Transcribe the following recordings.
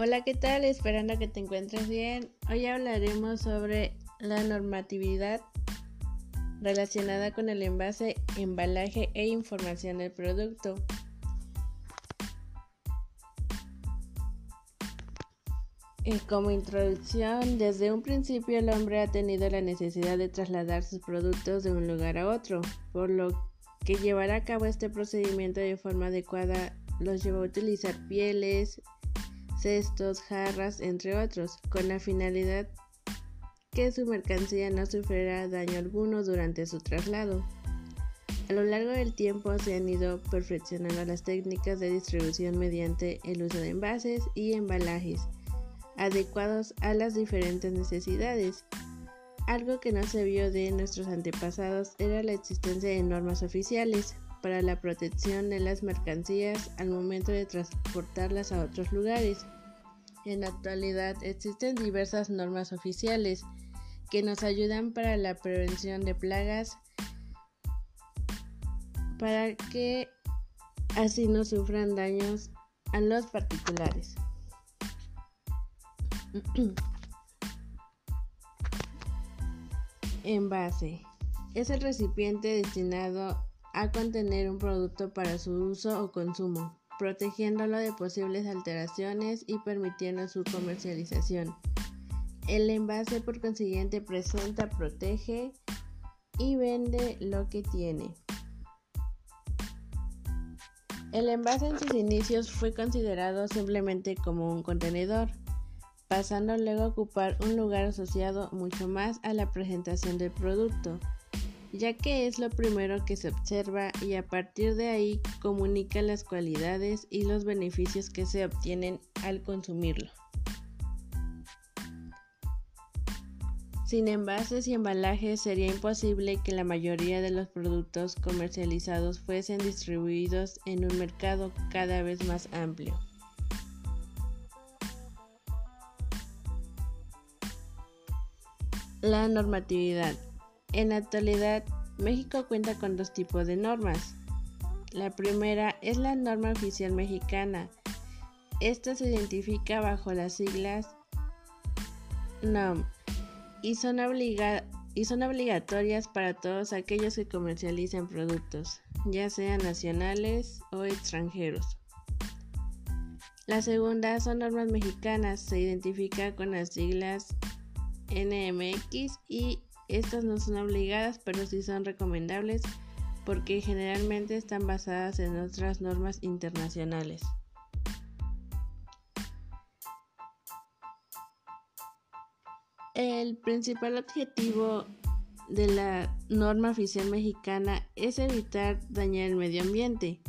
Hola, ¿qué tal? Esperando que te encuentres bien. Hoy hablaremos sobre la normatividad relacionada con el envase, embalaje e información del producto. Eh, como introducción, desde un principio el hombre ha tenido la necesidad de trasladar sus productos de un lugar a otro, por lo que llevar a cabo este procedimiento de forma adecuada los llevó a utilizar pieles, cestos, jarras, entre otros, con la finalidad que su mercancía no sufriera daño alguno durante su traslado. A lo largo del tiempo se han ido perfeccionando las técnicas de distribución mediante el uso de envases y embalajes adecuados a las diferentes necesidades. Algo que no se vio de nuestros antepasados era la existencia de normas oficiales para la protección de las mercancías al momento de transportarlas a otros lugares. En la actualidad existen diversas normas oficiales que nos ayudan para la prevención de plagas para que así no sufran daños a los particulares. Envase. Es el recipiente destinado a contener un producto para su uso o consumo, protegiéndolo de posibles alteraciones y permitiendo su comercialización. El envase por consiguiente presenta, protege y vende lo que tiene. El envase en sus inicios fue considerado simplemente como un contenedor, pasando luego a ocupar un lugar asociado mucho más a la presentación del producto ya que es lo primero que se observa y a partir de ahí comunica las cualidades y los beneficios que se obtienen al consumirlo. Sin envases y embalajes sería imposible que la mayoría de los productos comercializados fuesen distribuidos en un mercado cada vez más amplio. La normatividad. En la actualidad, México cuenta con dos tipos de normas. La primera es la norma oficial mexicana. Esta se identifica bajo las siglas NOM y son, y son obligatorias para todos aquellos que comercializan productos, ya sean nacionales o extranjeros. La segunda son normas mexicanas, se identifica con las siglas NMX y estas no son obligadas, pero sí son recomendables porque generalmente están basadas en otras normas internacionales. El principal objetivo de la norma oficial mexicana es evitar dañar el medio ambiente,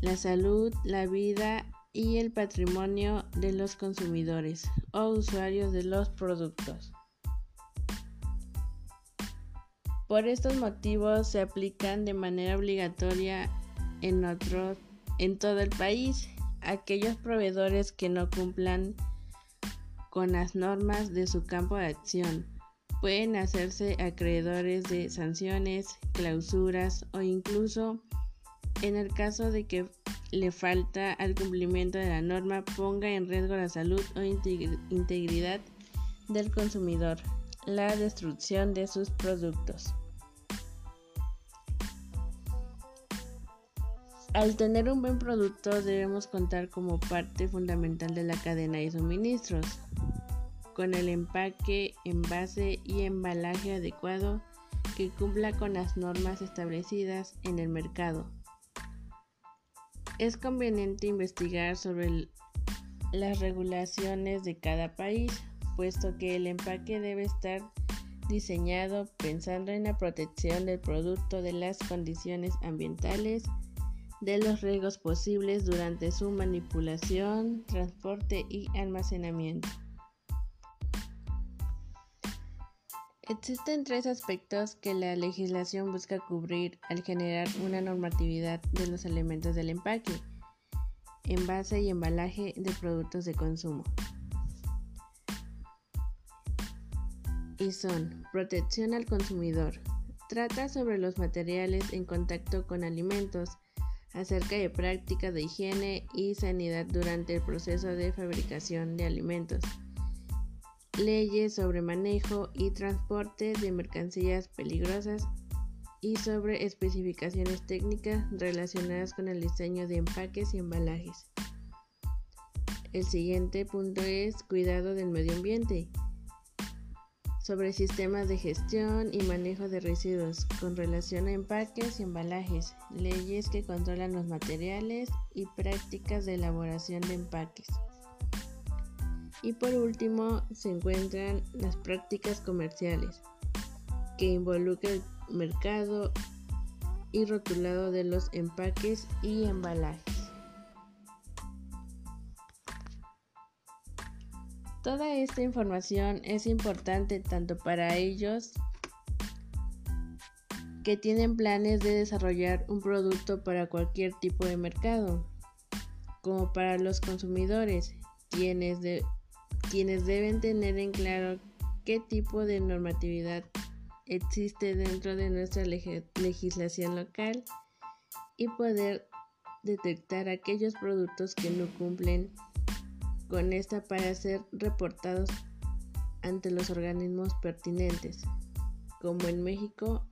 la salud, la vida y el patrimonio de los consumidores o usuarios de los productos. Por estos motivos se aplican de manera obligatoria en, en todo el país. Aquellos proveedores que no cumplan con las normas de su campo de acción pueden hacerse acreedores de sanciones, clausuras o incluso en el caso de que le falta al cumplimiento de la norma ponga en riesgo la salud o integridad del consumidor la destrucción de sus productos. Al tener un buen producto debemos contar como parte fundamental de la cadena de suministros, con el empaque, envase y embalaje adecuado que cumpla con las normas establecidas en el mercado. Es conveniente investigar sobre las regulaciones de cada país puesto que el empaque debe estar diseñado pensando en la protección del producto de las condiciones ambientales, de los riesgos posibles durante su manipulación, transporte y almacenamiento. Existen tres aspectos que la legislación busca cubrir al generar una normatividad de los elementos del empaque, envase y embalaje de productos de consumo. y son protección al consumidor. Trata sobre los materiales en contacto con alimentos, acerca de prácticas de higiene y sanidad durante el proceso de fabricación de alimentos, leyes sobre manejo y transporte de mercancías peligrosas y sobre especificaciones técnicas relacionadas con el diseño de empaques y embalajes. El siguiente punto es cuidado del medio ambiente sobre sistemas de gestión y manejo de residuos con relación a empaques y embalajes, leyes que controlan los materiales y prácticas de elaboración de empaques. Y por último se encuentran las prácticas comerciales, que involucran el mercado y rotulado de los empaques y embalajes. Toda esta información es importante tanto para ellos que tienen planes de desarrollar un producto para cualquier tipo de mercado, como para los consumidores, quienes, deben tener en claro qué tipo de normatividad existe dentro de nuestra legislación local y poder detectar aquellos productos que no cumplen con esta para ser reportados ante los organismos pertinentes, como en México